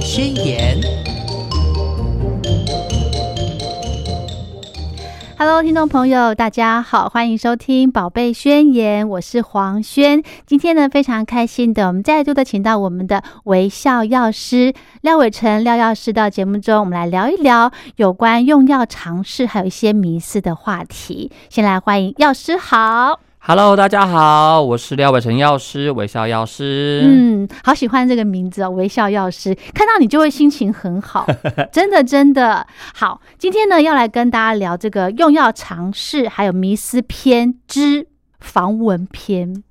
宣言》。Hello，听众朋友，大家好，欢迎收听《宝贝宣言》，我是黄轩。今天呢，非常开心的，我们再度的请到我们的微笑药师廖伟成廖药师到节目中，我们来聊一聊有关用药常识还有一些迷思的话题。先来欢迎药师好。Hello，大家好，我是廖伟成药师，微笑药师。嗯，好喜欢这个名字哦，微笑药师，看到你就会心情很好，真的真的好。今天呢，要来跟大家聊这个用药常识，还有迷思篇之防蚊篇。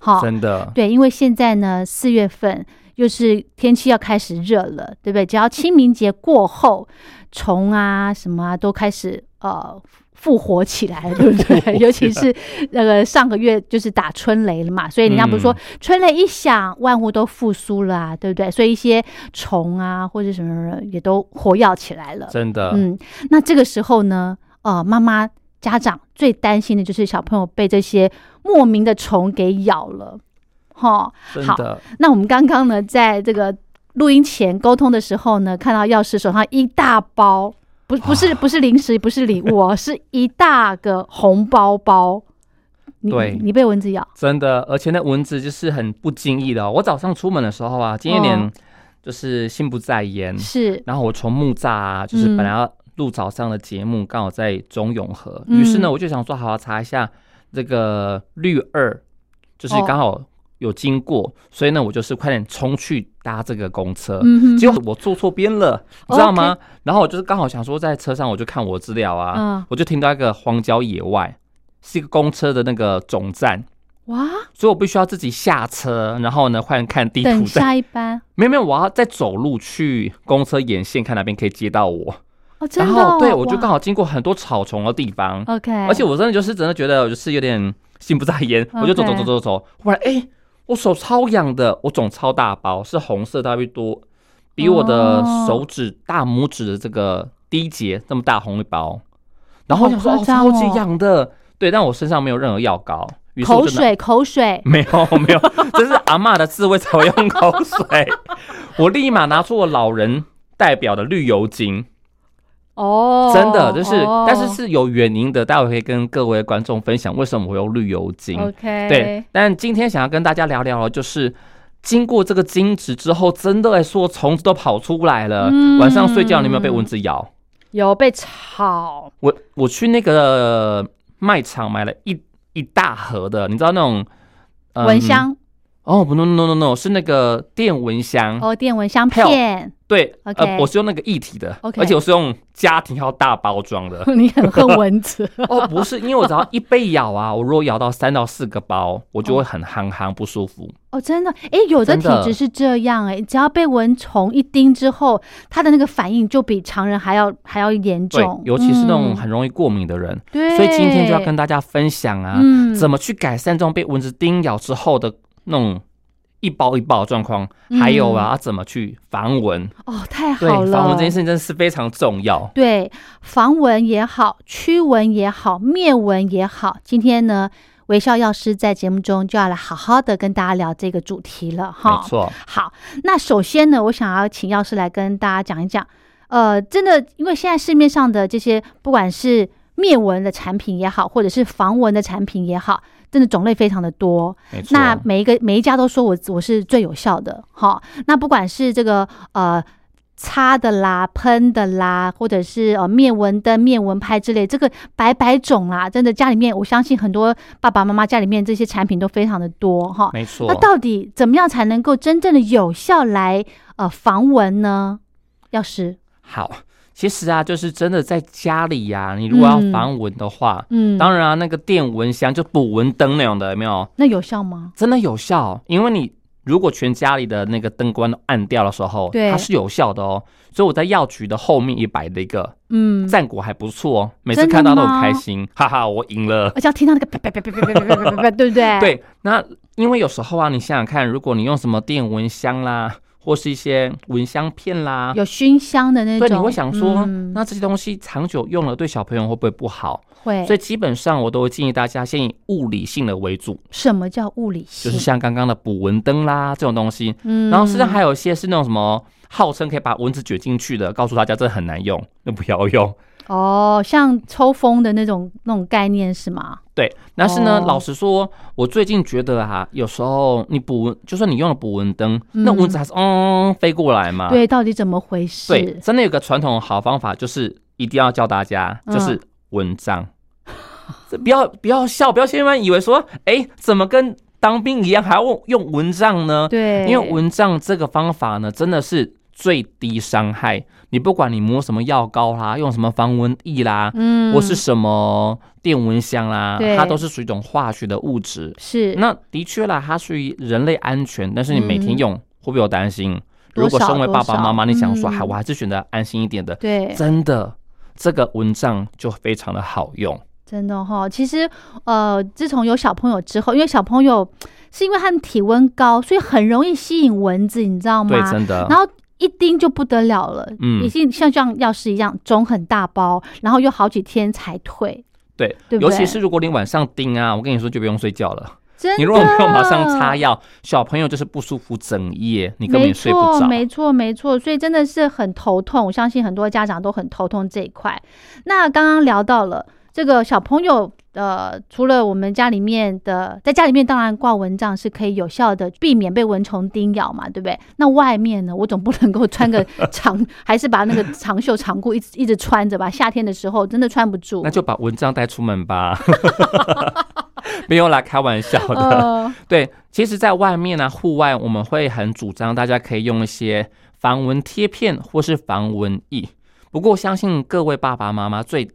好，真的，对，因为现在呢，四月份又是天气要开始热了，对不对？只要清明节过后，虫啊什么啊都开始呃复活起来了，对不对？尤其是那个上个月就是打春雷了嘛，所以人家不是说嗯春雷一响，万物都复苏了啊，对不对？所以一些虫啊或者什么也都活跃起来了。真的，嗯，那这个时候呢，呃，妈妈家长最担心的就是小朋友被这些莫名的虫给咬了，哈。好那我们刚刚呢，在这个录音前沟通的时候呢，看到药师手上一大包，不不是不是零食，不是礼物哦，是一大个红包包。你对。你被蚊子咬，真的，而且那蚊子就是很不经意的哦、我早上出门的时候啊，今天有哦。点就是心不在焉，是。然后我从木栅啊，就是嗯本来要录早上的节目，刚好在中永和，嗯于是呢，我就想说，好好查一下这个绿二，就是哦。刚好有经过，所以呢，我就是快点冲去搭这个公车。嗯哼，结果我坐错边了，你知道吗？然后我就是刚好想说，在车上我就看我资料啊，嗯。我就听到一个荒郊野外，是一个公车的那个总站，哇，所以我必须要自己下车，然后呢，快点看地图等。下一班。没有没有，我要再走路去公车沿线看哪边可以接到我。哦，真然的哦、后对我就刚好经过很多草丛的地方，OK，而且我真的就是真的觉得我就是有点心不在焉，我就走走走走走，忽然哎、我手超痒的，我肿超大包，是红色，大约多比我的哦。手指大拇指的这个第一节这么大红一包，然后超级痒的，对，但我身上没有任何药膏，于是我就拿口水口水，没有没有，这是阿嬷的智慧才会用口水，我立马拿出我老人代表的绿油精。哦，真的就是，哦但是是有原因的，待会可以跟各位观众分享为什么我用绿油精。OK，对，，但今天想要跟大家聊聊的，就是经过这个精子之后，真的说虫子都跑出来了。嗯晚上睡觉你有没有被蚊子咬？有被吵，我我去那个卖场买了一一大盒的，你知道那种、嗯蚊香、哦不 no no no no 是那个电蚊香。哦，电蚊香片，对呃，我是用那个一体的 OK 而且我是用家庭号大包装的。你很恨蚊子，哦，不是，因为我只要一被咬啊，我如果咬到三到四个包，我就会很憨憨不舒服。哦，真的，哎，有的体质是这样，哎，只要被蚊虫一叮之后，它的那个反应就比常人还要还要严重，，尤其是那种嗯。很容易过敏的人，对，所以今天就要跟大家分享啊，嗯。怎么去改善这种被蚊子叮咬之后的那种一包一包的状况，嗯还有啊，怎么去防蚊。哦，太，好了，防蚊这件事情真的是非常重要。对，防蚊也好，驱蚊也好，灭蚊也好，今天呢，微笑药师在节目中就要来好好的跟大家聊这个主题了哈。没错，好，那首先呢，我想要请药师来跟大家讲一讲，呃，真的，因为现在市面上的这些，不管是灭蚊的产品也好，或者是防蚊的产品也好，真的种类非常的多。那每一个每一家都说我我是最有效的，哈。那不管是这个呃擦的啦、喷的啦，或者是呃灭蚊灯、灭蚊拍之类，这个百百种啦，真的家里面我相信很多爸爸妈妈家里面这些产品都非常的多哈。没错那，到底怎么样才能够真正的有效来呃防蚊呢？药师，好。其实啊，就是真的在家里呀、你如果要嗯防蚊的话，嗯，当然啊，那个电蚊香就捕蚊灯那种的，有没有？那有效吗？真的有效，因为你如果全家里的那个灯光都暗掉的时候，对它是有效的哦。所以我在药局的后面也摆了一个，嗯，战果还不错哦，每次看到都很吗开心，哈哈，我赢了。而且要听到那个啪啪啪啪啪啪啪啪啪啪，对不对？，对，那因为有时候啊，你想想看，如果你用什么电蚊香啦，或是一些蚊香片啦。有熏香的那种。对，你会想说，嗯那这些东西长久用了，对小朋友会不会不好？会。所以基本上我都会建议大家先以物理性的为主，什么叫物理性？就是像刚刚的捕蚊灯啦这种东西。嗯然后实际上还有一些是那种什么号称可以把蚊子卷进去的，告诉大家这很难用，那不要用。哦，像抽风的那种那种概念是吗？对，但是呢，哦老实说，我最近觉得哈、有时候你捕蚊，就算你用了捕蚊灯，那蚊子还是嗯飞过来嘛。对，到底怎么回事？对，真的有个传统好方法，就是一定要教大家，嗯就是蚊帐。这不要不要笑，不要千万以为说，哎，怎么跟当兵一样还要用蚊帐呢？对，因为蚊帐这个方法呢，真的是最低伤害。你不管你抹什么药膏啦，用什么防蚊液啦，嗯或是什么电蚊香啦，它都是属于一种化学的物质。是那的确啦，它属于人类安全，但是你每天嗯用，会不会有担心？如果身为爸爸妈妈，你想说，嗯还我还是选择安心一点的，对，真的，这个蚊帐就非常的好用。真的哈、其实呃，自从有小朋友之后，因为小朋友是因为他们体温高，所以很容易吸引蚊子，你知道吗？对，真的。然后一叮就不得了了，嗯已经像像药师一样肿很大包，然后又好几天才退，对，对对尤其是如果你晚上叮啊，我跟你说就不用睡觉了。真的。你如果没有马上擦药，小朋友就是不舒服整夜，你根本睡不错，着。没错，没错，所以真的是很头痛。我相信很多家长都很头痛这一块。那刚刚聊到了这个小朋友，呃，除了我们家里面的，在家里面当然挂蚊帐是可以有效的避免被蚊虫叮咬嘛，对不对？那外面呢，我总不能够穿个 长，还是把那个长袖长裤一直一直穿着吧？夏天的时候真的穿不住那。就把蚊帐带出门吧。没有啦，开玩笑的。呃，对，其实，在外面呢、户外我们会很主张大家可以用一些防蚊贴片或是防蚊液。不过，相信各位爸爸妈妈最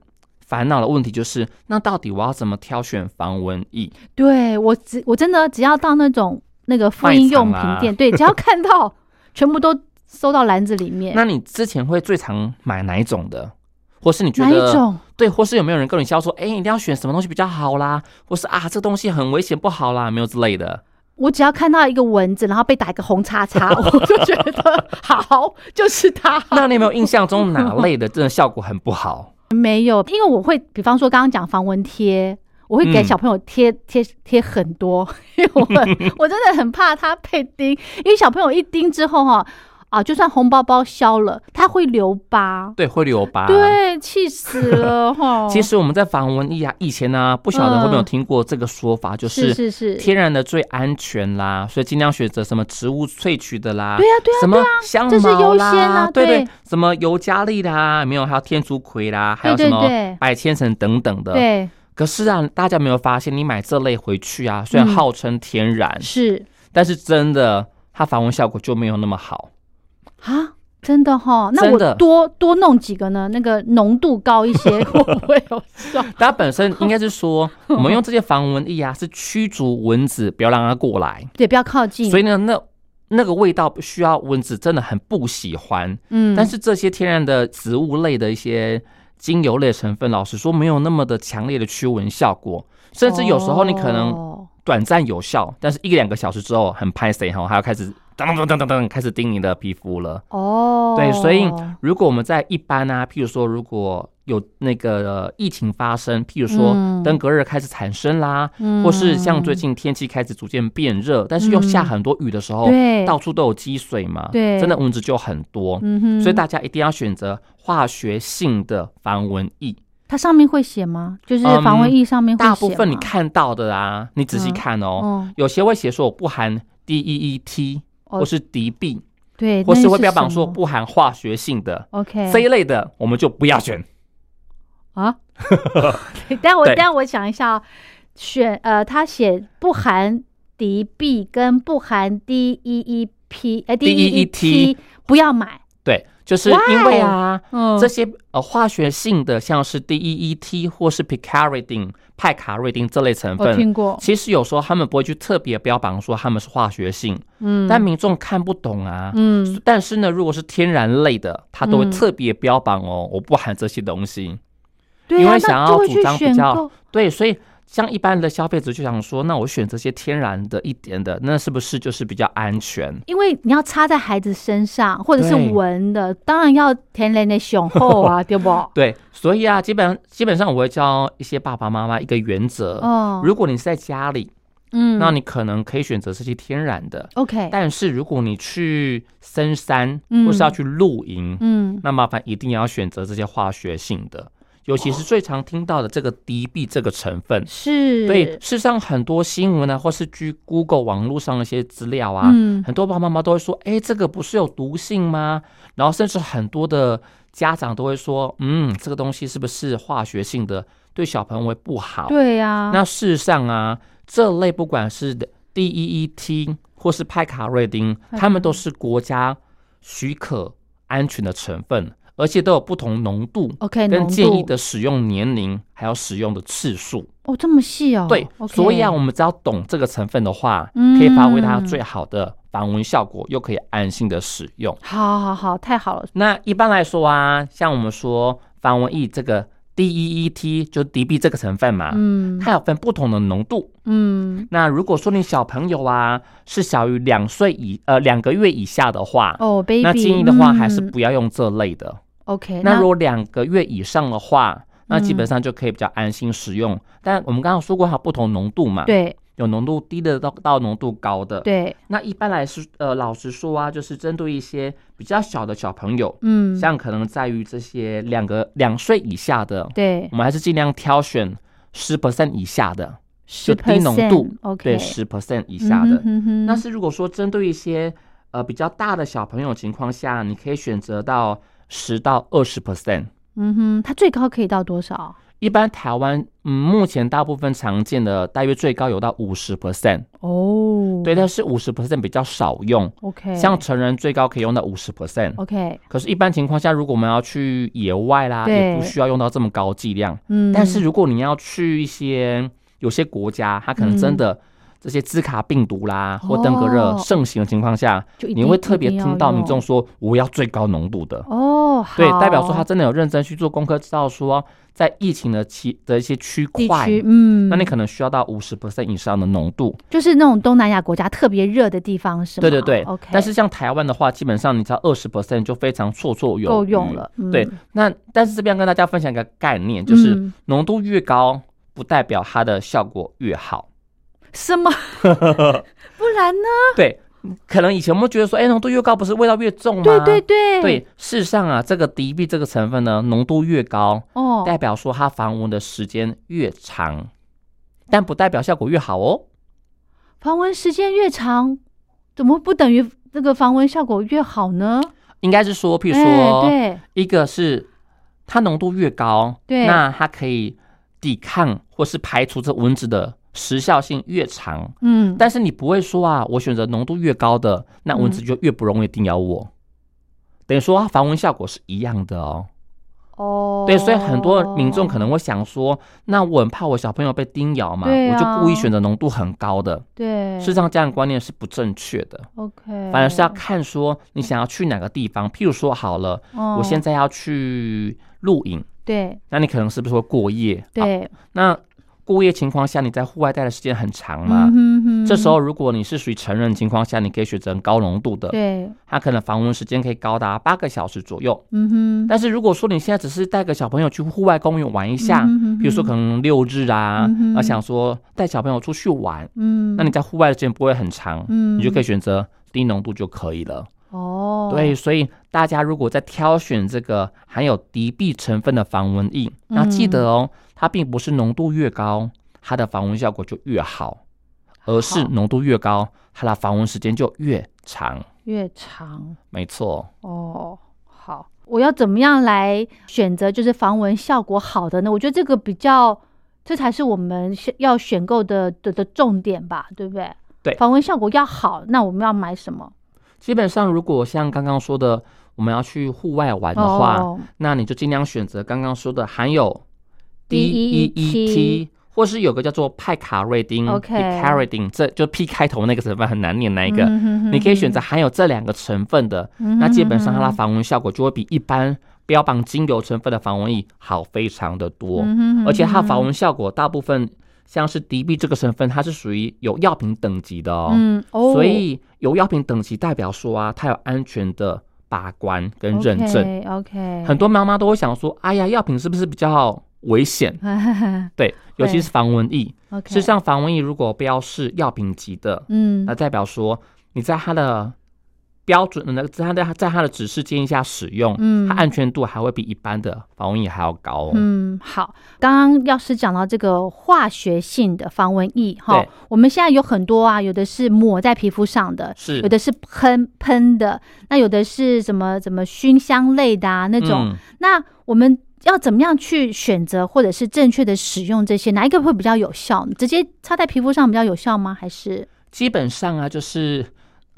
烦恼的问题就是，那到底我要怎么挑选防蚊液？对我只我真的只要到那种那个妇婴用品店，对，只要看到全部都收到篮子里面。那你之前会最常买哪一种的？或是你觉得哪一种？对，或是有没有人跟你销说，哎、你一定要选什么东西比较好啦？或是啊，这个东西很危险不好啦，没有之类的。我只要看到一个蚊子，然后被打一个红叉叉，我就觉得好，就是它。那你有没有印象中哪类的真的效果很不好？没有，因为我会，比方说刚刚讲防蚊贴，我会给嗯。小朋友贴贴贴很多，因为我 我真的很怕他被叮，因为小朋友一叮之后哈啊，就算红包包消了，它会留疤，对，会留疤。。对，气死了 哈。其实我们在防蚊液啊，以前呢、不晓得会不会有嗯听过这个说法，就是是是是，天然的最安全啦，所以尽量选择什么植物萃取的啦，对呀对呀什么香这是茅啦，优先啊对对什么尤加利啦，没有，还有天竺葵啦，还有什么百千层等等的。对可是啊，大家有没有发现，你买这类回去啊，虽然嗯号称天然，是但是真的它防蚊效果就没有那么好。啊。真的哈，那我多多弄几个呢？那个浓度高一些，会不会有效？它本身应该是说，我们用这些防蚊液啊，是驱逐蚊子，不要让它过来。对，不要靠近。所以呢，那那个味道需要蚊子真的很不喜欢。嗯，但是这些天然的植物类的一些精油类成分，老实说没有那么的强烈的驱蚊效果，甚至有时候你可能哦短暂有效，但是一两个小时之后很拍谁哈，还要开始当当当当当开始叮你的皮肤了。哦，对，所以如果我们在一般啊，譬如说如果有那个、呃疫情发生，譬如说嗯。登革热开始产生啦，嗯。或是像最近天气开始逐渐变热，但是又下很多雨的时候，对。到处都有积水嘛，对。真的蚊子就很多，所以大家一定要选择化学性的防蚊液。它上面会写吗？就是防蚊液上面会写吗、大部分你看到的啊，你仔细嗯。看哦，哦，有些会写说我不含 DEET 哦。或是敌避，对，或那是会标榜说不含化学性的 OK 这一类的，我们就不要选。啊。但我对。等我想一下哦，选呃，他写不含敌避跟不含 DEEP 哎 DEET 不要买，对，就是因为啊，嗯。这些呃化学性的，像是 DEET 或是 picaridin 派卡瑞丁这类成我分，听过，其实有时候他们不会去特别标榜说他们是化学性，嗯，但民众看不懂啊。嗯。但是呢，如果是天然类的，他都会嗯。特别标榜哦，我不含这些东西。因为想要主张比较对，所以像一般的消费者就想说，那我选择些天然的一点的，那是不是就是比较安全？因为你要插在孩子身上，或者是闻的，当然要天然的雄厚啊，对不？对，所以啊，基本基本上我会教一些爸爸妈妈一个原则：哦，如果你是在家里，嗯那你可能可以选择这些天然的；OK，但是如果你去深山嗯或是要去露营，嗯，那麻烦一定要选择这些化学性的，尤其是最常听到的这个 D B 这个成分。是，对，事实上很多新闻啊，或是据 Google 网络上的一些资料啊，嗯，很多爸爸妈妈都会说：“哎，这个不是有毒性吗？”然后甚至很多的家长都会说：“嗯，这个东西是不是化学性的，对小朋友不好？”对呀，那事实上啊，这类不管是 DEET 或是派卡瑞丁，他们都是国家许可安全的成分，而且都有不同浓度。OK，跟建议的使用年龄，还有使用的次数，哦，这么细哦，对所以啊，我们只要懂这个成分的话，嗯可以发挥它最好的防蚊效果，又可以安心的使用。好好好，太好了，那一般来说啊，像我们说防蚊液这个 DEET 就 DB 这个成分嘛，嗯它有分不同的浓度。嗯，那如果说你小朋友啊是小于两岁以呃两个月以下的话，哦，baby，那建议的话还是嗯不要用这类的。OK，那如果两个月以上的话，那基本嗯上就可以比较安心使用。但我们刚刚说过它不同浓度嘛，，对。有浓度低的到到浓度高的。对，那一般来说，呃，老实说啊，就是针对一些比较小的小朋友，嗯，像可能在于这些两个两岁以下的，对。我们还是尽量挑选十 percent 以下的，十就低浓度，OK，对，十 percent 以下的。嗯哼。那是如果说针对一些呃比较大的小朋友情况下，你可以选择到十到二十 percent。嗯哼，它最高可以到多少？一般台湾嗯目前大部分常见的大约最高有到五十 percent，哦，对，但是五十 percent 比较少用，，OK，像成人最高可以用到五十 percent。OK，可是，一般情况下，如果我们要去野外啦，也不需要用到这么高剂量。嗯，但是如果你要去一些有些国家，它可能真嗯的这些兹卡病毒啦、或登革热哦盛行的情况下，你会特别听到民众用说我要最高浓度的。哦，对，代表说他真的有认真去做功课，知道说在疫情的期的一些区地块，嗯，那你可能需要到五十 percent 以上的浓度。就是那种东南亚国家特别热的地方，是吗？对对对，OK，但是像台湾的话，基本上你只要二十 percent 就非常绰绰有余。够用。了，嗯对，那但是这边跟大家分享一个概念，就是嗯浓度越高，不代表它的效果越好。什么？不然呢？对，可能以前我们觉得说，哎，浓度越高不是味道越重吗？对对对对，事实上啊，这个敌避这个成分呢，浓度越高，哦，代表说它防蚊的时间越长，但不代表效果越好哦。防蚊时间越长，怎么不等于这个防蚊效果越好呢？应该是说，譬如哎说，对一个是它浓度越高，对那它可以抵抗或是排除这蚊子的时效性越长。嗯，但是你不会说啊，我选择浓度越高的，那蚊子就越不容易叮咬我。等于说它防蚊效果是一样的哦。哦，对，所以很多民众可能会想说，那我很怕我小朋友被叮咬嘛，啊我就故意选择浓度很高的。对，事实上，这样的观念是不正确的，OK，反而是要看说你想要去哪个地方。譬如说，好了，我现在在要去露营，对那你可能是不是会过夜？好对那过夜情况下，你在户外待的时间很长嘛？嗯哼哼。这时候，如果你是属于成人情况下，你可以选择高浓度的，对，它可能防蚊时间可以高达八个小时左右。嗯哼，但是如果说你现在只是带个小朋友去户外公园玩一下，嗯哼比如说可能六日啊，啊想说带小朋友出去玩，嗯，那你在户外的时间不会很长，嗯。你就可以选择低浓度就可以了。哦，对，所以大家如果在挑选这个含有敌避成分的防蚊液，那记得哦，它并不是浓度越高，它的防蚊效果就越好，而是浓度越高，它的防蚊时间就越长。越长没错，哦，好，我要怎么样来选择就是防蚊效果好的呢？我觉得这个比较，这才是我们选要选购的的的重点吧，对不对？对防蚊效果要好，那我们要买什么？基本上如果像刚刚说的，我们要去户外玩的话，哦。那你就尽量选择刚刚说的含有 DEET DEET，或是有个叫做派卡瑞丁 OK picaridin，这就 P 开头那个成分很难念那一个，嗯哼哼你可以选择含有这两个成分的，嗯哼那基本上它的防蚊效果就会比一般标榜精油成分的防蚊液好非常的多，嗯哼哼而且它哼防蚊效果大部分像是敌避这个成分，它是属于有药品等级的哦。嗯哦，所以有药品等级代表说啊，它有安全的把关跟认证。OK，很多妈妈都会想说，哎呀，药品是不是比较危险？对，尤其是防蚊液。OK，事实上，防蚊液如果标示药品级的，嗯那代表说你在它的标准，那在它的在它的指示建议下使用，嗯。它安全度还会比一般的防蚊液还要高哦。嗯，好，刚刚药师讲到这个化学性的防蚊液哈，我们现在有很多啊，有的是抹在皮肤上的，是。有的是喷喷的，那有的是什么什么熏香类的啊那种，嗯。那我们要怎么样去选择或者是正确的使用这些，哪一个会比较有效？直接擦在皮肤上比较有效吗？还是？基本上啊，就是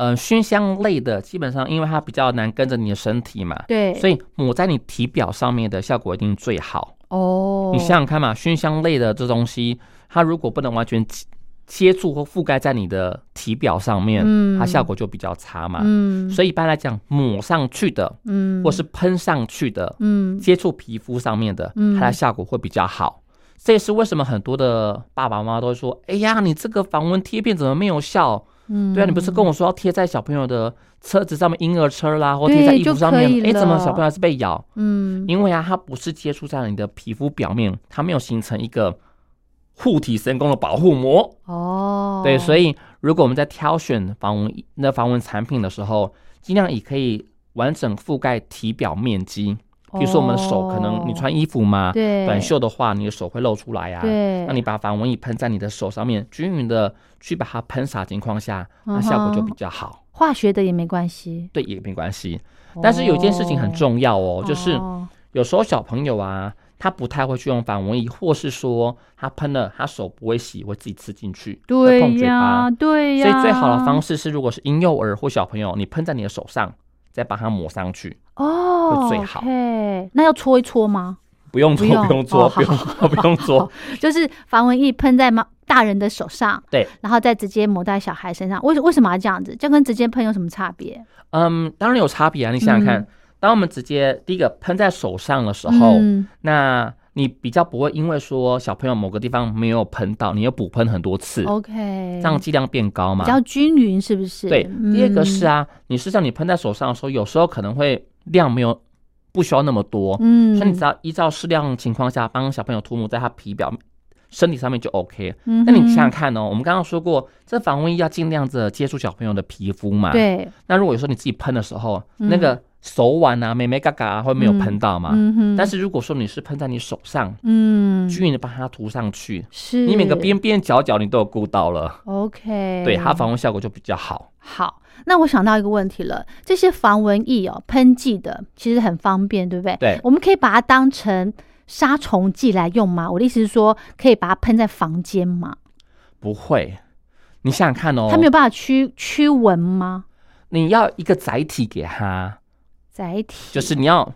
呃熏香类的，基本上因为它比较难跟着你的身体嘛，对，所以抹在你体表上面的效果一定最好。哦，你想想看嘛，熏香类的这东西，它如果不能完全接接触或覆盖在你的体表上面，嗯它效果就比较差嘛。嗯所以一般来讲，抹上去的嗯，或是喷上去的，嗯接触皮肤上面的嗯，它的效果会比较好。这也是为什么很多的爸爸妈妈都会说：“哎呀，你这个防蚊贴片怎么没有效？”嗯对啊，你不是跟我说要贴在小朋友的车子上面，婴儿车啦，或贴在衣服上面？哎，怎么小朋友还是被咬？嗯因为啊，它不是接触在你的皮肤表面，它没有形成一个护体神功的保护膜。哦，对，所以以如果我们在挑选防蚊那防蚊产品的时候，尽量以可以完整覆盖体表面积。比如说我们的手，可能你穿衣服嘛，短袖的话，你的手会露出来呀、啊。对，那你把防蚊液喷在你的手上面，均匀的去把它喷洒情况下，那效果就比较好。化学的也没关系，对，也没关系。但是有一件事情很重要哦，就是哦有时候小朋友啊，他不太会去用防蚊液，或是说他喷了，他手不会洗，会自己吃进去，会对碰嘴巴呀，。对呀，所以最好的方式是，如果是婴幼儿或小朋友，你喷在你的手上，再把它抹上去，哦，会最好那要搓一搓吗？不用搓，不用不用搓，哦不用 不用搓。就是防蚊液喷在猫大人的手上，对，然后再直接抹在小孩身上。为为什么要这样子？这跟直接喷有什么差别？嗯，当然有差别啊。你想想看，嗯当我们直接第一个喷在手上的时候，嗯那你比较不会因为说小朋友某个地方没有喷到，你又补喷很多次，，OK，这样剂量变高嘛比？较均匀，是不是？对。第二个是啊，啊，你事实上你喷在手上的时候，有时候可能会量没有不需要那么多，嗯，所以你只要依照适量情况下帮小朋友涂抹在他皮表。身体上面就 OK，嗯，那你想想看哦，我们刚刚说过，这防蚊液要尽量的接触小朋友的皮肤嘛。。对，那如果说你自己喷的时候，嗯那个手腕啊、妹妹嘎嘎啊，会没有喷到嘛？嗯哼，但是如果说你是喷在你手上，嗯，均匀的把它涂上去，是你每个边边角角你都有顾到了，OK，对它防蚊效果就比较好。好，那我想到一个问题了，这些防蚊液哦，喷剂的其实很方便，对不对？对我们可以把它当成杀虫剂来用吗？我的意思是说，可以把它喷在房间吗？不会，你想想看哦，它没有办法驱驱蚊吗？你要一个载体给它，载体。就是你要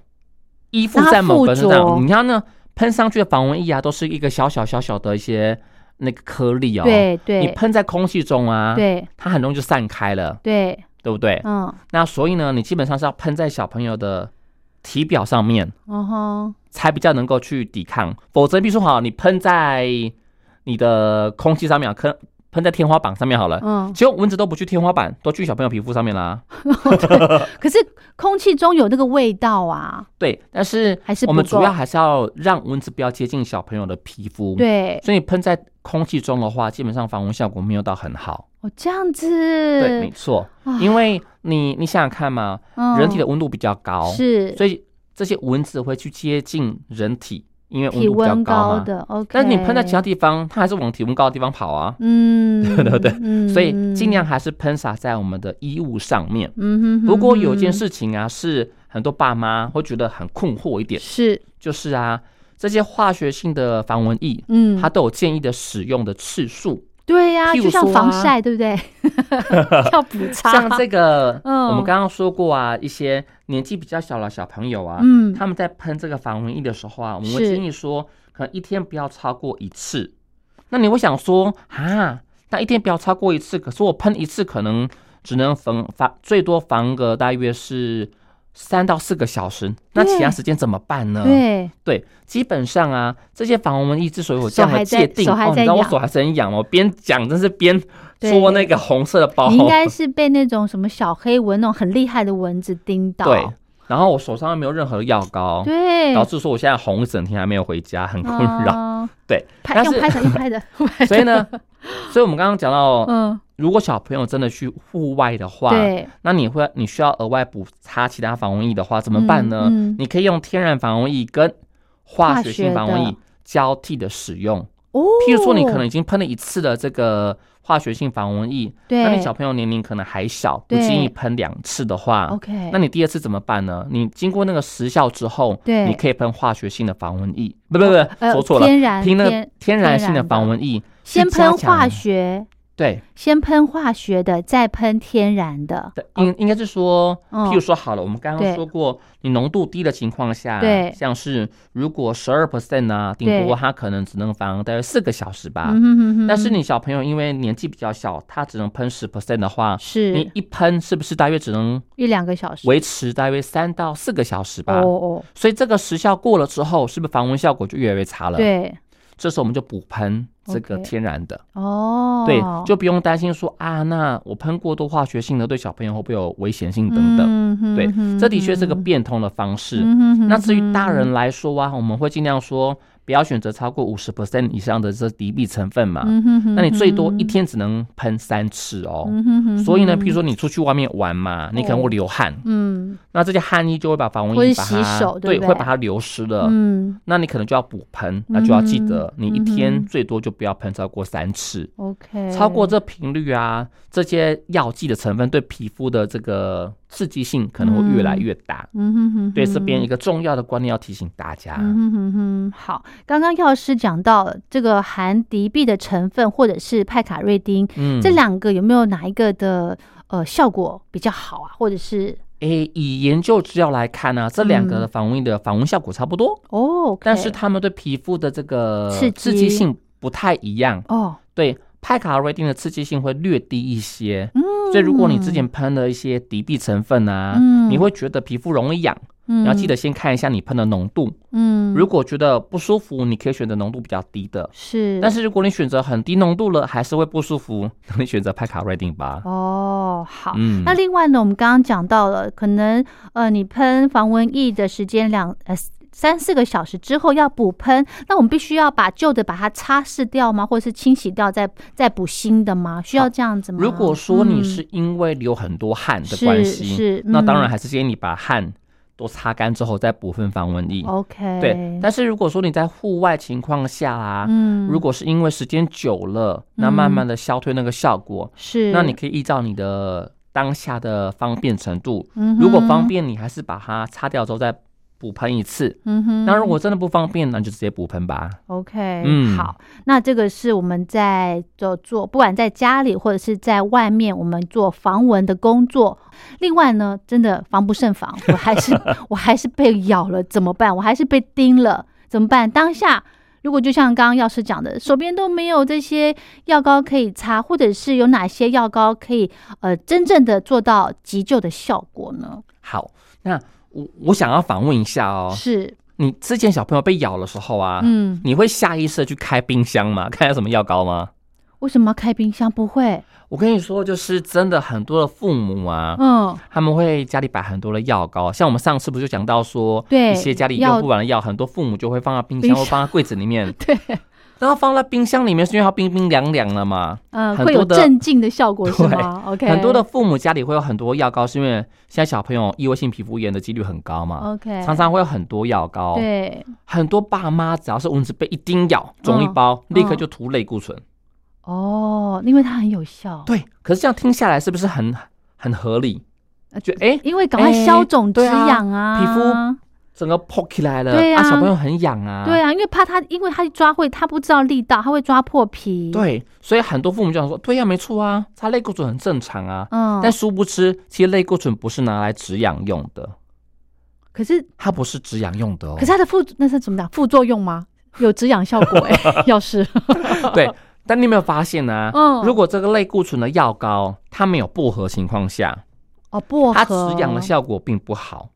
依附在某个身上，你要呢喷上去的防蚊液啊，都是一个小小小小的一些那个颗粒哦。，对对，你喷在空气中啊，对。它很容易就散开了，对，对不对？嗯。那所以呢，你基本上是要喷在小朋友的体表上面，嗯哼，才比较能够去抵抗。否则，比如说好，你喷在你的空气上面，喷喷在天花板上面好了，嗯，结果蚊子都不去天花板，都去小朋友皮肤上面啦。可是空气中有那个味道啊，对，但是还是我们主要还是要让蚊子不要接近小朋友的皮肤。，对，所以你喷在空气中的话，基本上防蚊效果没有到很好。哦，这样子，对，没错，啊。因为你你想想看嘛，嗯。人体的温度比较高，是。所以这些蚊子会去接近人体，因为温体度比较温高嘛。，OK，但是你喷在其他地方，它还是往体温高的地方跑啊。嗯，对对对嗯所以尽量，还是喷洒在我们的衣物上面。嗯哼，不过有一件嗯事情啊，是很多爸妈会觉得很困惑一点，是，就是啊，这些化学性的防蚊液，嗯，它都有建议的使用的次数。对呀，就像防晒，对不对？要补擦，像这个，嗯。我们刚刚说过啊，一些年纪比较小的小朋友啊，嗯。他们在喷这个防蚊液的时候啊，我们会建议说，可能一天不要超过一次。那你会想说啊，那一天不要超过一次，可是我喷一次可能只能防防最多防个大约是三到四个小时，那其他时间怎么办呢？对，对，基本上啊，这些防蚊液之所以有这样的界定，哦，你知道我手还是很痒哦，边讲真是边对戳那个红色的包。你应该是被那种什么小黑蚊那种很厉害的蚊子叮到。对，然后我手上又没有任何的药膏，对，导致说我现在红一整天还没有回家，很困扰。嗯 对，拍但是用拍的，用拍的，所以呢，所以我们刚刚讲到，嗯，如果小朋友真的去户外的话，对，那你会你需要额外补擦其他防蚊液的话，怎么办呢？嗯嗯。你可以用天然防蚊液跟化学性防蚊液交替的使用。哦，譬如说，你可能已经喷了一次的这个化学性防蚊液，对，那你小朋友年龄可能还小，不建议喷两次的话，OK，那你第二次怎么办呢？你经过那个时效之后，对。你可以喷化学性的防蚊液，不不不，呃说错了，天然天天然性的防蚊液，先喷化学，对，先喷化学的，再喷天然的。对应应该是说，嗯譬如说好了，我们刚刚说过，你浓度低的情况下，对像是如果十二 percent 啊，顶多它可能只能防大约四个小时吧。嗯哼哼哼但是你小朋友因为年纪比较小，他只能喷十 percent 的话，是你一喷是不是大约只能一两个小时。维持大约三到四个小时吧？哦哦，所以这个时效过了之后，是不是防蚊效果就越来越差了？，对，这时候我们就补喷这个天然的，哦，对，就不用担心说啊，那我喷过多化学性的对小朋友会不会有危险性等等。等对，这的确是个变通的方式。嗯那至于大人来说啊，我们会尽量说不要选择超过五十 percent 以上的这敌避成分嘛。嗯那你最多一天只能喷三次哦。嗯所以呢，譬如说你出去外面玩嘛，你可能会流汗，嗯。那这些汗衣就会把防蚊液把它洗手对会把它流失了。嗯。那你可能就要补喷，那就要记得你一嗯天最多就不要喷超过三次。，OK，超过这频率啊，这些药剂的成分对皮肤的这个刺激性可能会越来越大。嗯哼哼，对，这边一个重要的观念要提醒大家。嗯哼哼哼，好，刚刚药师讲到了这个含敌避的成分，或者是派卡瑞丁，嗯，这两个有没有哪一个的呃效果比较好啊？或者是诶，以研究资料来看呢、这两个的防蚊的防蚊效果差不多，哦但是他们对皮肤的这个刺激性不太一样。哦，对，派卡瑞丁的刺激性会略低一些，嗯，所以如果你之前喷了一些敌避成分啊，嗯你会觉得皮肤容易痒，嗯，你要记得先看一下你喷的浓度。嗯，如果觉得不舒服，你可以选择浓度比较低的。是，但是如果你选择很低浓度了，还是会不舒服，那你选择派卡瑞丁吧。哦，好。嗯，那另外呢，我们刚刚讲到了，可能呃，你喷防蚊液的时间两呃三四个小时之后要补喷，那我们必须要把旧的把它擦拭掉吗？或者是清洗掉再再补新的吗？需要这样子吗？如果说你嗯是因为流很多汗的关系，是嗯那当然还是建议你把汗都擦干之后再补份防蚊液。OK，对，但是如果说你在户外情况下啊，嗯，如果是因为时间久了，那慢慢的消退那个效果，是，那你可以依照你的当下的方便程度，嗯如果方，便，你还是把它擦掉之后再补喷一次。嗯哼，那如果真的不方便，那就直接补喷吧。OK，嗯好，那这个是我们在做做，不管在家里或者是在外面，我们做防蚊的工作。另外呢，真的防不胜防，我还是 我还是被咬了，怎么办？我还是被叮了，怎么办？当下如果就像刚刚药师讲的，手边都没有这些药膏可以擦，或者是有哪些药膏可以呃真正的做到急救的效果呢？好，那我我想要反问一下哦，是，你之前小朋友被咬的时候啊，嗯，你会下意识地去开冰箱吗？看有什么药膏吗？为什么要开冰箱？不会，我跟你说，就是真的很多的父母啊，嗯，他们会家里摆很多的药膏，像我们上次不就讲到说，对一些家里用不完的药，很多父母就会放在冰冰箱箱或放在柜子里面，对，然后放在冰箱里面是因为它冰冰凉凉了嘛。嗯，会有很多的镇静的效果是吗？OK，很多的父母家里会有很多药膏，是因为现在小朋友异位性皮肤炎的几率很高嘛，OK，常常会有很多药膏。对很多爸妈只要是蚊子被一叮咬，肿一包，嗯立刻就涂类固醇。哦，因为它很有效，对，可是这样听下来是不是很很合理？就哎、因为赶快哎消肿止痒啊，皮肤整个破起来了，对啊。小朋友很痒啊，对啊，因为怕他，因为他抓会，他不知道力道，他会抓破皮，，对，所以很多父母就想说，对呀、没错啊，擦类固醇很正常啊。嗯，但殊不知，其实类固醇不是拿来止痒用的，可是它不是止痒用的哦。可是。它的副那是怎么讲？副作用吗？有止痒效果哎、要是。对，但你有没有发现呢、嗯。如果这个类固醇的药膏它没有薄荷情况下，哦薄荷。它荷止痒的效果并不好。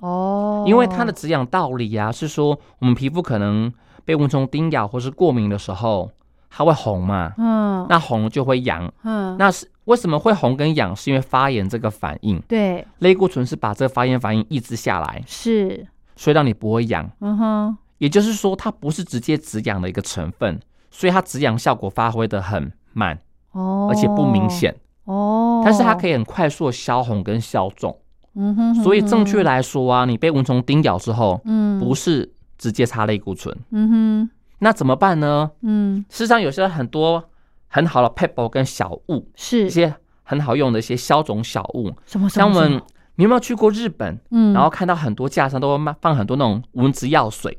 哦，因为它的止痒道理啊，是说我们皮肤可能被蚊虫叮咬或是过敏的时候，它会红嘛，嗯。那红就会痒。嗯，那是为什么会红跟痒？是因为发炎这个反应，对。类固醇是把这个发炎反应抑制下来，是，所以让你不会痒。嗯哼，也就是说，它不是直接止痒的一个成分，所以它止痒效果发挥的很慢，哦，而且不明显。哦，但是它可以，很快速的消红跟消肿。嗯哼，所以正确，来说啊，你被蚊虫叮咬之后，嗯，不，是直接擦类固醇，嗯哼，那怎么办呢？嗯，事实上，有些很多很好的 pebble 跟小物，是。一些很好用的一些消肿小物，什么？像我们你有没有去过日本？嗯，然后看到很多架上都会卖放很多那种蚊子药水，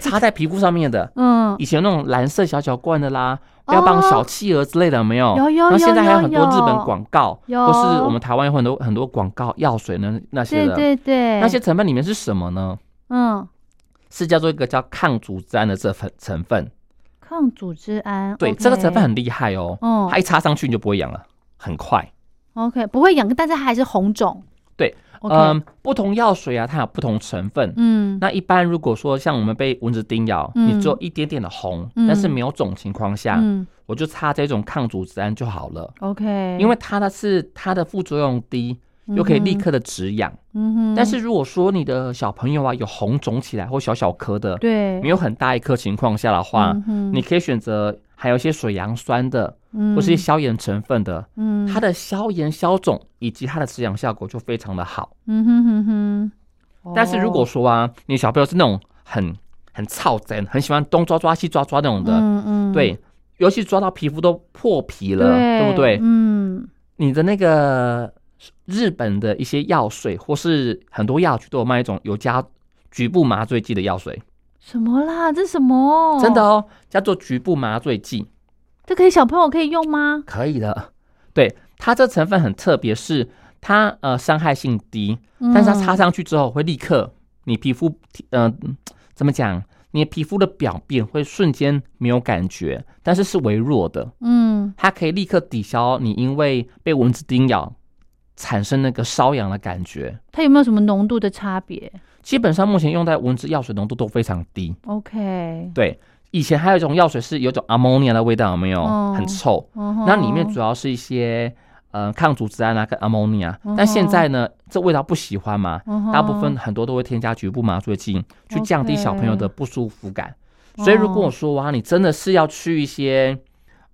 擦在皮肤上面的。嗯，以前那种蓝色小小罐的啦，标榜小企鹅之类的，有没有？有有有然后现在还有很多日本广告，有或是我们台湾有很多很多广告药水呢那些的，对对，那些成分里面是什么呢？嗯，是叫做一个叫抗组织胺的这份成分。抗组织胺，对，这个成分很厉害哦，哦它一擦上去你就不会痒了，很快。OK，不会痒，但是还是红肿。对嗯，不同药水啊，它有不同成分。嗯，那一般如果说像我们被蚊子叮咬，嗯。你只有一点点的红，嗯。但是没有肿情况下，嗯。我就擦这种抗组织胺就好了。，OK，因为它的是它的副作用低，又可以立刻的止痒。嗯哼，但是如果说你的小朋友啊有红肿起来或小小颗的，对，没有很大一颗情况下的话，嗯哼。你可以选择还有一些水杨酸的，嗯或是一些消炎成分的，嗯，它的消炎消肿以及它的止痒效果就非常的好。嗯哼哼哼，但是如果哦说啊，你小朋友是那种很很操真，很喜欢东抓抓西抓抓那种的，嗯嗯，对，尤其抓到皮肤都破皮了，对不对？嗯，你的那个日本的一些药水，或是很多药局都有卖一种有加局部麻醉剂的药水，什么啦？这什么？真的，哦，叫做局部麻醉剂，这可以小朋友可以用吗？可以的。对，它这成分很特别，是它呃伤害性低，但是它擦嗯上去之后会立刻你皮肤呃怎么讲？你的皮肤的表面会瞬间没有感觉，但是是微弱的，嗯它可以立刻抵消你因为被蚊子叮咬产生那个瘙痒的感觉。它有没有什么浓度的差别基本上目前用在蚊子药水浓度都非常低。？OK，对，以前还有一种药水是有种 ammonia 的味道，有没有？哦。很臭。那那里面主要是一些呃抗组织胺啊跟 ammonia，、但现在呢，这味道不喜欢嘛，嗯大部分很多都会添加局部麻醉剂，去降低小朋友的不舒服感。所以如果哦我说哇，你真的是要去一些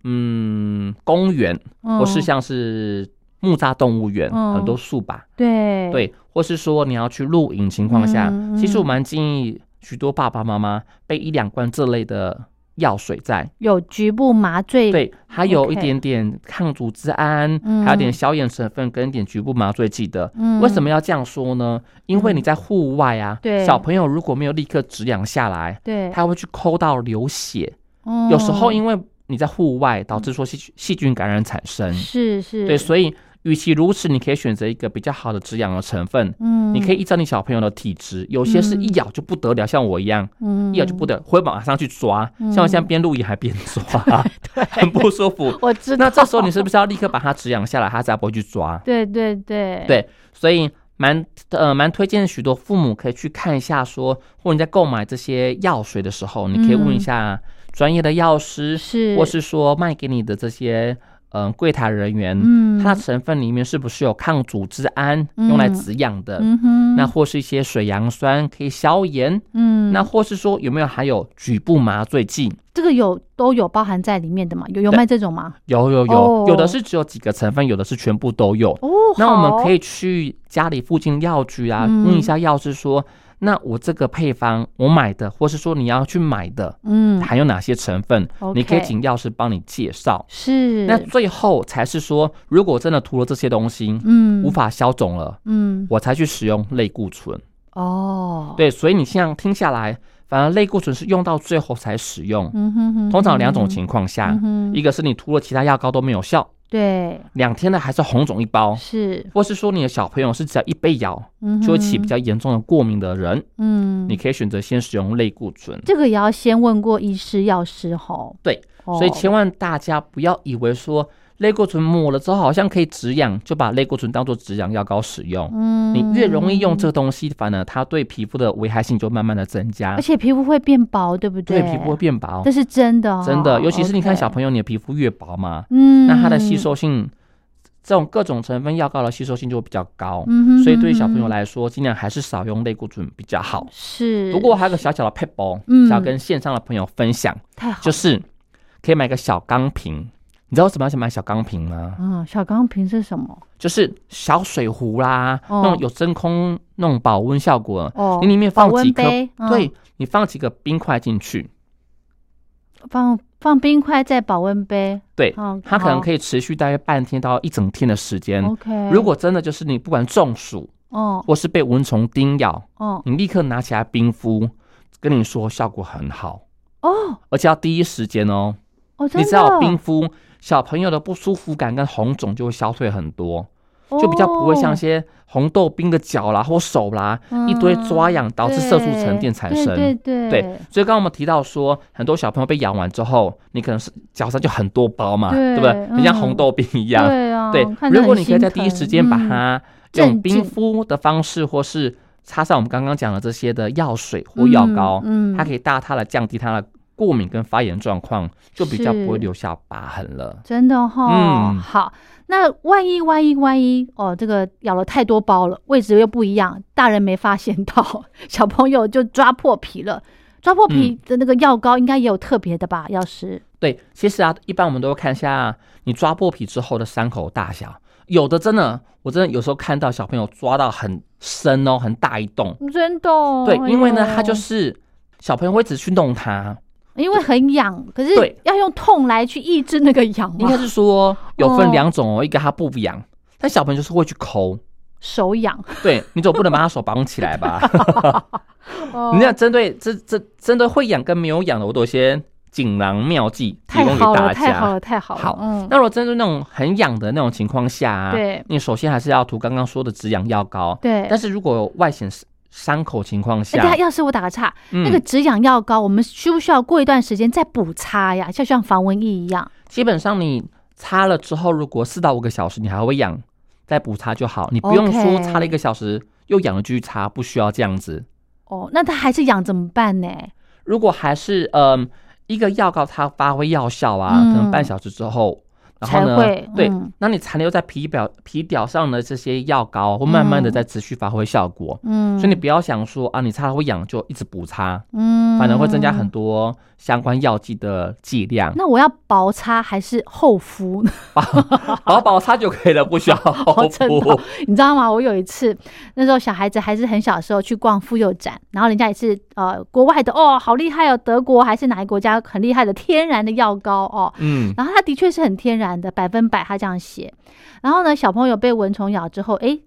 嗯公园，或是像是木栅动物园，嗯。很多树吧，对。对，或是说你要去露营情况下，嗯其实我嗯蛮建议许多爸爸妈妈备一两罐这类的药水在，有局部麻醉，对，还有一点点抗组织胺，嗯。还有点消炎成分跟一点局部麻醉剂的。嗯。为什么要这样说呢？因为你在户外啊，对。小朋友如果没有立刻止痒下来，对，他会去抠到流血，嗯有时候因为你在户外导致说细菌细菌感染产生，是是，对，所以与其如此，你可以选择一个比较好的止痒的成分。嗯，你可以依照你小朋友的体质，有些是一咬就不得了，像我一样，嗯一咬就不得，会马上去抓。嗯像我现在边录影还边抓，很不舒服。我知道，那这时候你是不是要立刻把它止痒下来，它才不会去抓？对对对对，所以蛮呃蛮推荐许多父母可以去看一下说，或者你在购买这些药水的时候，你可以问一下专业的药师，嗯是，或是说卖给你的这些嗯、呃柜台人员，嗯，它的成分里面是不是有抗组织胺用来止痒的？嗯哼，那或是一些水杨酸可以消炎，嗯，那或是说有没有含有局部麻醉剂？这个有都有包含在里面的嘛？有有卖这种吗？有有有，哦有的是只有几个成分，有的是全部都有。哦，那我们可以以去家里附近药局啊，嗯问一下药师说，那我这个配方我买的，或是说你要去买的，嗯，含有哪些成分你可以请药师帮你介绍。是那最后才是说，如果真的涂了这些东西，嗯无法消肿了，嗯我才去使用类固醇。哦，对，所以你这样听下来，反而类固醇是用到最后才使用。嗯哼哼，通常有两种情况下，一个是你涂了其他药膏都没有效，对。两天的还是红肿一包，是。或是说你的小朋友是只要一被咬嗯就会起比较严重的过敏的人，嗯，你可以选择先使用类固醇。这个也要先问过医师药师吼，对哦，所以千万大家不要以为说类固醇抹了之后好像可以止痒，就把类固醇当做止痒药膏使用。嗯你越容易用这个东西，反而它对皮肤的危害性就慢慢的增加而，且皮肤会变薄，对不对对？皮肤会变薄这。是真的、哦，真的，尤其是你看小朋友，你的皮肤越薄嘛，嗯，那它的吸，收性，这种各种成分药膏的吸收性就会比较高。所以对于小朋友来说，尽量还是少用类固醇比较好。是，不过还有个小小的 p e b 嗯想要跟线上的朋友分享，太好，就是可以买个小钢瓶。你知道为什么要买小钢瓶吗？嗯，小钢瓶是什么？就是小水壶啦，哦。那种有真空那种保温效果，哦你里面放几颗，对你放几个冰块进去，放放冰块在保温杯，对，嗯，它可能可以持续大约半天到一整天的时间。OK，如果真的就是你不管中暑哦。或是被蚊虫叮咬，哦。你立刻拿起来冰敷，跟你说效果很好，哦。而且要第一时间哦。哦，你知道冰敷，小朋友的不舒服感跟红肿就会消退很多，就比较不会像些红豆冰的脚啦或手啦，一堆抓痒导致色素沉淀产生。嗯对对对所以刚刚我们提到说，很多小朋友被咬完之后，你可能是脚上就很多包嘛，对对不对？很像嗯红豆冰一样。对啊，对，如果你可以在第一时间把它用冰敷的方式，或是擦上我们刚刚讲的这些的药水或药膏，嗯，嗯它可以大大的降低它的过敏跟发炎状况，就比较不会留下疤痕了。真的哈、嗯好，那万一万一万一哦，这个咬了太多包了，位置又不一样，大人没发现到，小朋友就抓破皮了。抓破皮的那个药膏应该也有特别的吧？药师对，其实啊，一般我们都会看一下你抓破皮之后的伤口大小，有的真的，我真的有时候看到小朋友抓到很深哦，很大一洞。真的哦对，因为呢，它就是小朋友会一直去弄它，因为很痒，可是对要用痛来去抑制那个痒嘛，应该是说有分哦两种哦，一个它不痒，但小朋友就是会去抠。手痒。对你总不能把他手绑起来吧？哦 你要针对这这针对会痒跟没有痒的，我都有一些锦囊妙计提供给大太好了，太好家。了，太好了。好嗯，那如果针对那种很痒的那种情况下、啊，对你首先还是要涂刚刚说的止痒药膏。对。但是如果有外显伤口情况哎，下，等下，要是我打个岔，嗯那个止痒药膏，我们需不需要过一段时间再补擦呀？就像防蚊液一样。基本上你擦了之后，如果四到五个小时你还会痒，再补擦就好。你不用说擦了一个小时又痒了继续擦，不需要这样子。哦，那它还是痒怎么办呢？如果还是嗯、一个药膏它发挥药效啊，嗯可能半小时之后，然后呢对嗯，那你残留在皮表皮表上的这些药膏会慢慢的在持续发挥效果。嗯，所以你不要想说啊，你擦了会痒就一直补擦，嗯，反而会增加很。多相关药剂的剂量。那我要薄擦还是厚敷？薄薄擦就可以了，不需要 厚敷。你知道吗？我有一次，那时候小孩子还是很小的时候去逛妇幼展，然后人家也是呃国外的哦，好厉害哦，德国还是哪一个国家很厉害的天然的药膏哦，嗯，然后它的确是很天然的，百分百，他这样写。然后呢，小朋友被蚊虫咬之后，诶，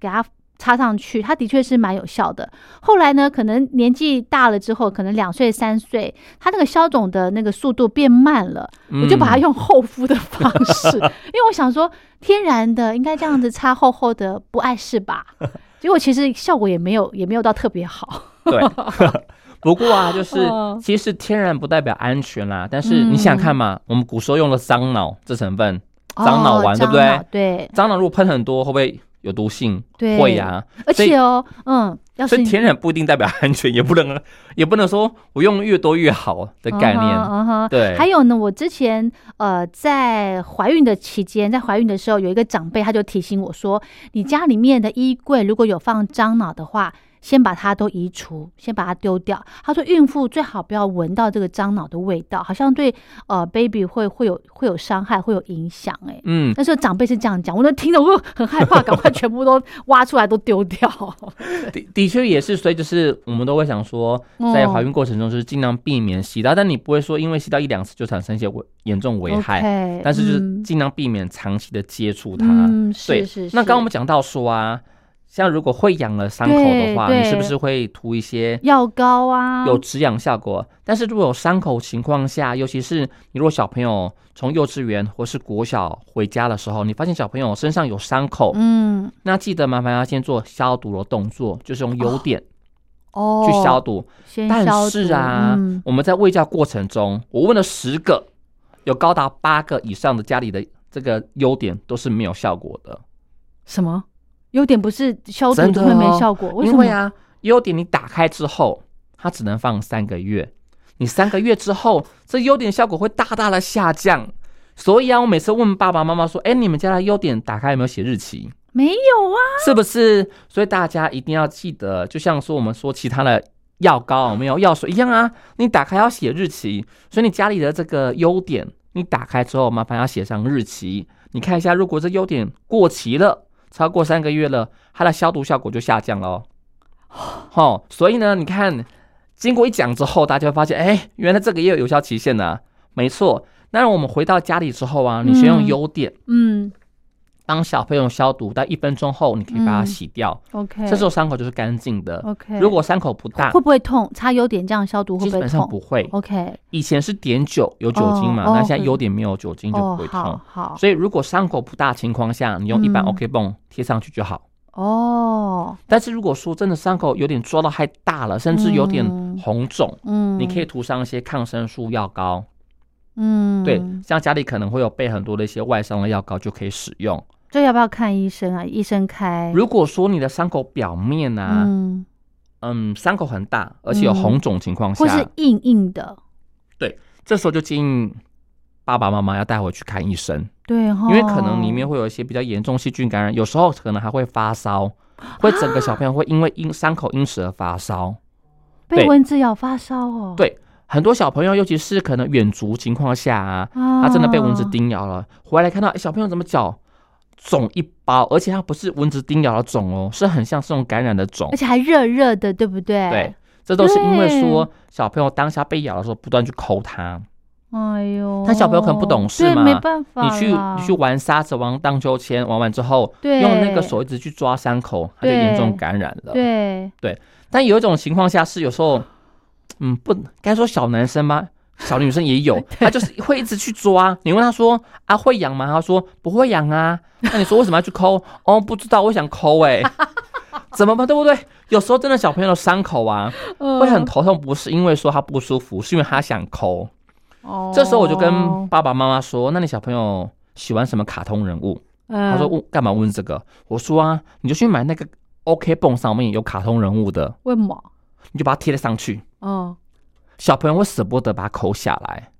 给他插上去，他的确是蛮有效的。后来呢，可能年纪大了之后，可能两岁三岁，他那个消肿的那个速度变慢了，我就把它嗯用厚敷的方式，因为我想说天然的应该这样子擦厚厚的，不碍事吧？结果其实效果也没有，也没有到特别好。对。不过啊，就 是嗯其实天然不代表安全啦。但是你想想看嘛，我们古时候用了樟脑这成分，樟脑丸哦对不对对樟脑如果喷很多，会不会有毒性？对，会呀、而且哦，嗯，要是所以天然不一定代表安全，也不能也不能说我用越多越好的概念。对，还有呢，我之前呃在怀孕的期间，在怀孕的时候，有一个长辈他就提醒我说，你家里面的衣柜如果有放樟脑的话，先把它都移除，先把它丢掉。他说孕妇最好不要闻到这个樟脑的味道，好像对呃 baby 会会有会有伤害，会有影响。哎，嗯，那时候长辈是这样讲，我都听了，我很害怕，赶快全部都挖出来都丢掉。的的确也是，所以就是我们都会想说，在怀孕过程中就是尽量避免洗到，但你不会说因为洗到一两次就产生一些危严重危害。但是就是嗯尽量避免长期的接触它。嗯，是是是。那刚刚我是们讲到说啊，像如果会痒了伤口的话，你是不是会涂一些药膏啊，有止痒效果？但是如果有伤口情况下，尤其是你如果小朋友从幼稚园或是国小回家的时候，你发现小朋友身上有伤口，嗯那记得麻烦要先做消毒的动作，就是用优点哦，去消毒。但先消毒是啊，嗯我们在喂教过程中，我问了十个，有高达八个以上的家里的这个优点都是没有效果的。什么优点不是消毒会没哦效果？为什么因为？啊，优点你打开之后，它只能放三个月，你三个月之后，这优点效果会大大的下降。所以啊，我每次问爸爸妈妈说：“哎，你们家的优点打开有没有写日期？没有啊，是不是？”所以大家一定要记得，就像说我们说其他的药膏有没有药水一样啊，你打开要写日期。所以你家里的这个优点，你打开之后麻烦要写上日期。你看一下，如果这优点过期了，超过三个月了，它的消毒效果就下降了哦。哦、所以呢，你看，经过一讲之后，大家会发现，哎，原来这个也有有效期限呢、没错。那我们回到家里之后啊，你先用嗯优点嗯帮小朋友消毒，到一分钟后你可以把它嗯洗掉，，OK，这时候伤口就是干净的。OK，如果伤口不大会，不会痛？擦优点这样消毒会基本上不会。？OK，以前是碘酒有酒精嘛，哦那现在嗯优点没有酒精就不哦会，痛。好好所以如果伤口不大情况下，你用一般嗯 OK 绷贴上去就好。哦，但是如果说真的伤口有点抓到太大了，甚至有点嗯红肿，嗯，你可以涂上一些抗生素药膏。嗯，对，像家里可能会有备很多的一些外伤的药膏就可以使用。这要不要看医生啊？医生开，如果说你的伤口表面啊，嗯，嗯，伤口很大，而且有嗯。红肿情况下或是，硬硬的，对这时候就建议爸爸妈妈要带回去看医生，对哈，因为可能里面会有一些比较严重细菌感染，有时候可能还会发烧，会整个小朋友会因为因伤口因此而发烧。被蚊子咬发烧哦，对很多小朋友，尤其是可能远足情况下啊，啊，他真的被蚊子叮咬了，回来看到、诶小朋友怎么脚肿一包，而且它不是蚊子叮咬的肿哦，是很像这种感染的肿而。且还热热的，对不对？对，，这都是因为说小朋友当下被咬的时候不断去抠它，哎呦，但小朋友可能不懂事嘛没办法你去你去玩沙子、玩荡秋千，玩完之后对用那个手一直去抓伤口，它就严重感染了。对对，但有一种情况下是有时候，嗯，不该说小男生吗？小女生也有，他就是会一直去抓。你问他说啊会痒吗？他说不会痒啊。那你说为什么要去抠？哦，不知道，我想抠哎、怎么办？对不对？有时候真的小朋友的伤口啊会很头痛，不是因为说他不舒服，是因为他想抠。哦，这时候我就跟爸爸妈妈说：“那你小朋友喜欢什么卡通人物？”他他说：“问干嘛问这个？”我说：“啊，你就去买那个 OK 泵上面有卡通人物的，为什么？你就把它贴在上去。”哦，小朋友会舍不得把它抠下来。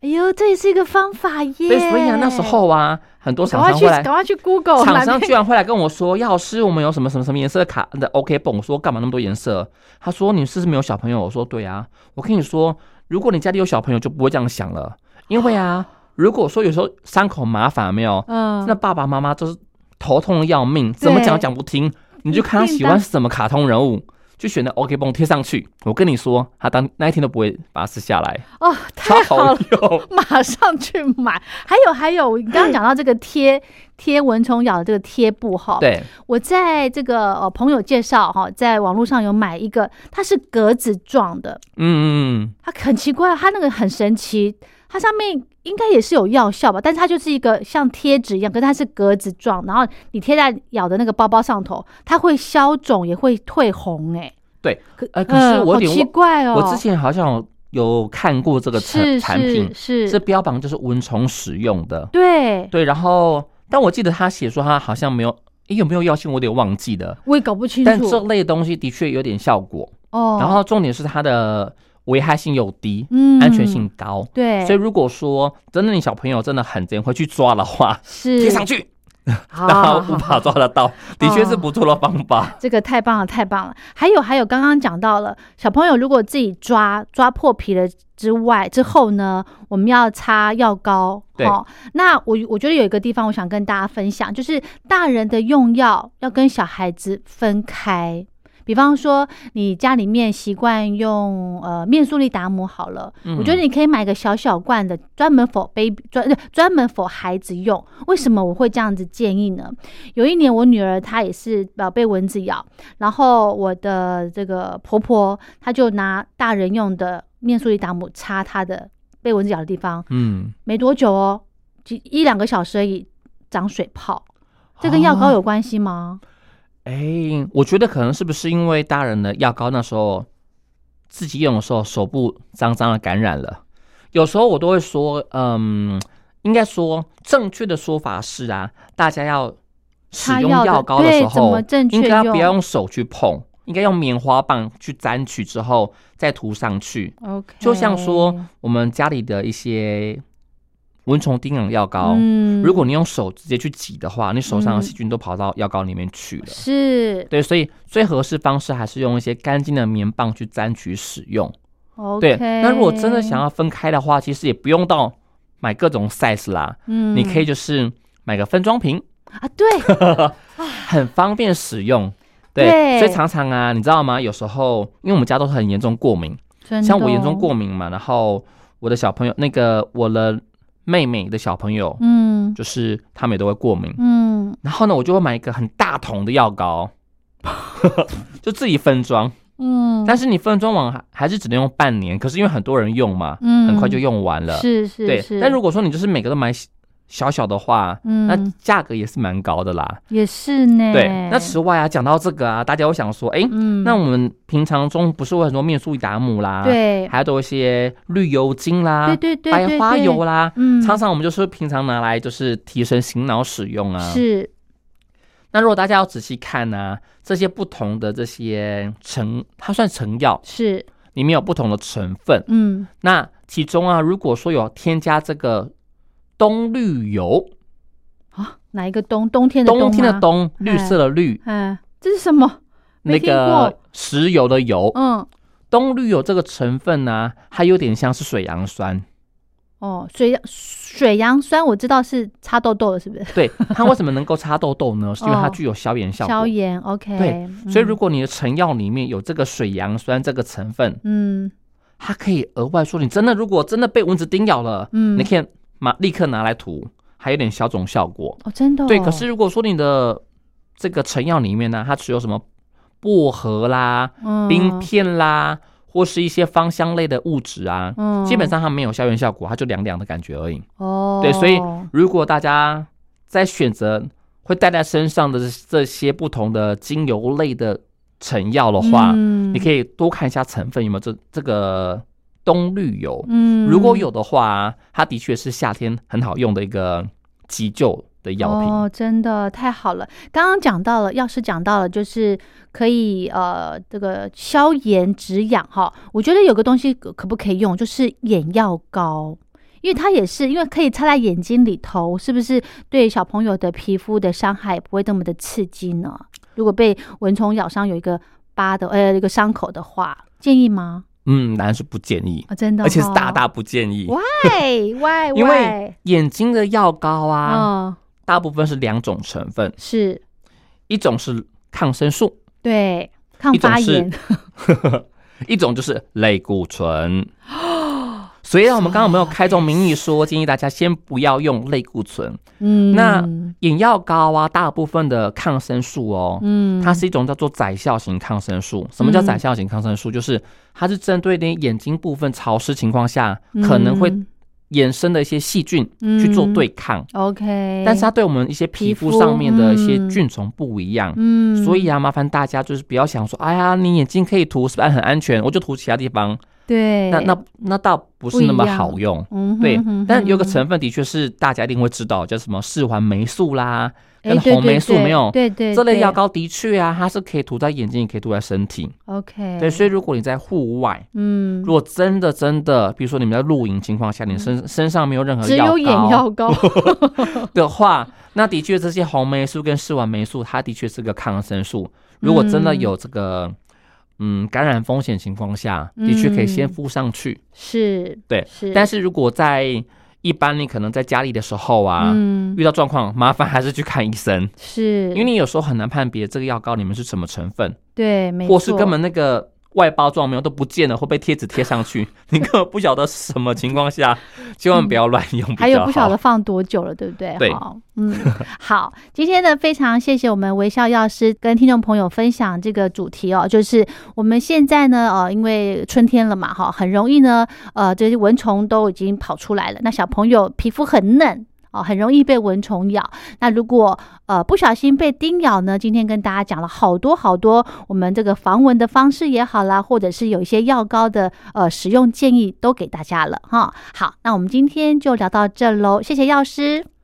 哎呦，这也是一个方法耶！对，所以啊，那时候啊，很多厂商会来，赶快去 Google 厂商居然会来跟我说：“药师，我们有什么什么什么颜色的卡的 OK 泵。”我说：“干嘛那么多颜色？”他说：“你是不是没有小朋友？”我说：“对啊。”我跟你说，如果你家里有小朋友，就不会这样想了，因为啊，如果说有时候伤口麻烦有没有，嗯，那爸爸妈妈就是头痛的要命，怎么讲都讲不听，你就看他喜欢什么卡通人物。就选的 OK 绷贴上去，我跟你说，他当那一天都不会把它撕下来，哦，太好好了，用。马上去买。还有还有，你刚刚讲到这个贴 贴蚊虫咬的这个贴布哈，对，我在这个呃朋友介绍哈，在网络上有买一个，它是格子状的，嗯嗯。它很奇怪，它那个很神奇，它上面应该也是有药效吧，但是它就是一个像贴纸一样，可是它是格子状，然后你贴在咬的那个包包上头，它会消肿，也会退红、哎，对，可呃可是我有点好奇怪哦，我之前好像有有看过这个产产品，是。是标榜就是蚊虫使用的，对，对，然后但我记得他写说他好像没有，诶有没有药性我有点忘记了，我也搞不清楚。但这楚类东西的确有点效果，哦。然后重点是它的危害性又低，嗯安全性高。对，所以如果说真的你小朋友真的很真会去抓的话，是贴上去，好 然后好好无法抓得到，的确是不错的方法。这个太棒了，太棒了！还有还有，刚刚讲到了，小朋友如果自己抓抓破皮了之外之后呢，我们要擦药膏。对哦，那我我觉得有一个地方我想跟大家分享，就是大人的用药要跟小孩子分开。比方说，你家里面习惯用呃面速力达姆好了，嗯我觉得你可以买个小小罐的，专门 for baby 专专门 for 孩子用。为什么我会这样子建议呢？有一年我女儿她也是呃被蚊子咬，然后我的这个婆婆她就拿大人用的面速力达姆擦她的被蚊子咬的地方，嗯，没多久哦，几一两个小时而已长水泡。这跟药膏有关系吗？哎、我觉得可能是不是因为大人的药膏那时候自己用的时候手部脏脏的感染了，有时候我都会说，嗯，应该说正确的说法是啊，大家要使用药膏的时候应该要不要用手去碰，应该用棉花棒去沾取之后再涂上去。OK，就像说我们家里的一些蚊虫叮咬药膏，嗯。如果你用手直接去挤的话，你手上的嗯细菌都跑到药膏里面去了。是。对，所以最合适方式还是用一些干净的棉棒去沾取使用。对，那如果真的想要分开的话，其实也不用到买各种 size 啦，嗯。你可以就是买个分装瓶，啊，对，很方便使用。对，对。所以常常啊，你知道吗？有时候因为我们家都很严重过敏，像我严重过敏嘛，然后我的小朋友，那个我的妹妹的小朋友，嗯就是他们也都会过敏。嗯然后呢，我就会买一个很大桶的药膏，就自己分装。嗯，但是你分装完还还是只能用半年，可是因为很多人用嘛，嗯很快就用完了。对是是对，，但如果说你就是每个都买小小的话，嗯。那嗯价格也是蛮高的啦。也是呢，对，那此外啊，讲到这个啊，大家会想说，哎、嗯。那我们平常中不是会很多面素达姆啦，，对。还有多一些绿油精啦，对对对对白花油啦，嗯。常常我们就是平常拿来就是提神醒脑使用啊。是。那如果大家要仔细看呢、这些不同的这些成，它算成药，是。里面有不同的成分。嗯。那其中啊，如果说有添加这个冬绿油，啊，哪一个冬冬天的冬天的，冬，绿色的绿，嗯，这是什么？那个石油的油，嗯。冬绿油这个成分呢、它有点像是水杨酸。哦，水水杨酸我知道是擦痘痘的，是不是？对，它为什么能够擦痘痘呢？是因为它哦。具有消炎效果。消炎，OK，对所以如果果你的成药里面有这个水杨酸这个成分，嗯。它可以额外说，你真的如果真的被蚊子叮咬了，嗯，你可以马立刻拿来涂，还有点消肿效果。哦真的哦。对，可是如果说你的这个成药里面呢，它只有什么薄荷啦、嗯。冰片啦，或是一些芳香类的物质啊，嗯。基本上它没有消炎效果，它就凉凉的感觉而已。哦，对，所以如果大家在选择会带在身上的这些不同的精油类的成药的话，嗯。你可以多看一下成分有没有这这个冬绿油。嗯如果有的话，它的确是夏天很好用的一个急救的药品。哦，真的太好了！刚刚讲到了，药师讲到了，就是可以呃，这个消炎止痒哈。我觉得有个东西可可不可以用，就是眼药膏，因为它也是因为可以擦在眼睛里头，是不是对小朋友的皮肤的伤害不会那么的刺激呢？如果被蚊虫咬伤有一个疤的呃一个伤口的话，建议吗？嗯，当然是不建议，啊，真的、而且是大大不建议。why why 因？为眼睛的药膏啊，嗯，大部分是两种成分，是一种是抗生素，对抗一种是发炎。一种就是类固醇。所以啊，我们刚刚有没有开宗明义说，建议大家先不要用类固醇。嗯，那眼药膏啊，大部分的抗生素哦，嗯，它是一种叫做窄效型抗生素。什么叫嗯载效型抗生素？就是它是针对你眼睛部分潮湿情况下可能会嗯衍生的一些细菌去做对抗，OK，但是它对我们一些皮肤上面的一些嗯菌虫不一样。嗯，所以啊，麻烦大家就是不要想说，哎呀，你眼睛可以涂，是不是很安全？我就涂其他地方，对，那那那倒不是那么好用。嗯哼对哼，但有个成分的确是大家一定会知道，叫什么四环霉素啦，哎跟红霉素没有对对对这类药膏的确啊，它是可以涂在眼睛，也可以涂在身体。OK，对，所以如果你在户外，嗯如，果真的真的，比如说你们在露营情况下，你身身上没有任何只有眼药膏，的话，那的确这些红霉素跟视环霉素，它的确是个抗生素。如果真的嗯有这个嗯感染风险情况下，的确可以先嗯。敷上去。是，对，是，但是如果在一般你可能在家里的时候啊，嗯，遇到状况，麻烦还是去看医生，是，因为你有时候很难判别这个药膏里面是什么成分，对，没错或是根本那个外包装没有都不见了，会被贴纸贴上去，你根本不晓得什么情况下，千万不要乱用。还有不晓得放多久了，对不对？对好，嗯，好，今天呢，非常谢谢我们微笑药师跟听众朋友分享这个主题哦，就是我们现在呢，呃，因为春天了嘛，哈，很容易呢，呃，这些蚊虫都已经跑出来了，那小朋友皮肤很嫩。哦，很容易被蚊虫咬。那如果呃不小心被叮咬呢？今天跟大家讲了好多好多我们这个防蚊的方式也好啦，或者是有一些药膏的呃使用建议都给大家了哈。好，那我们今天就聊到这喽，谢谢药师。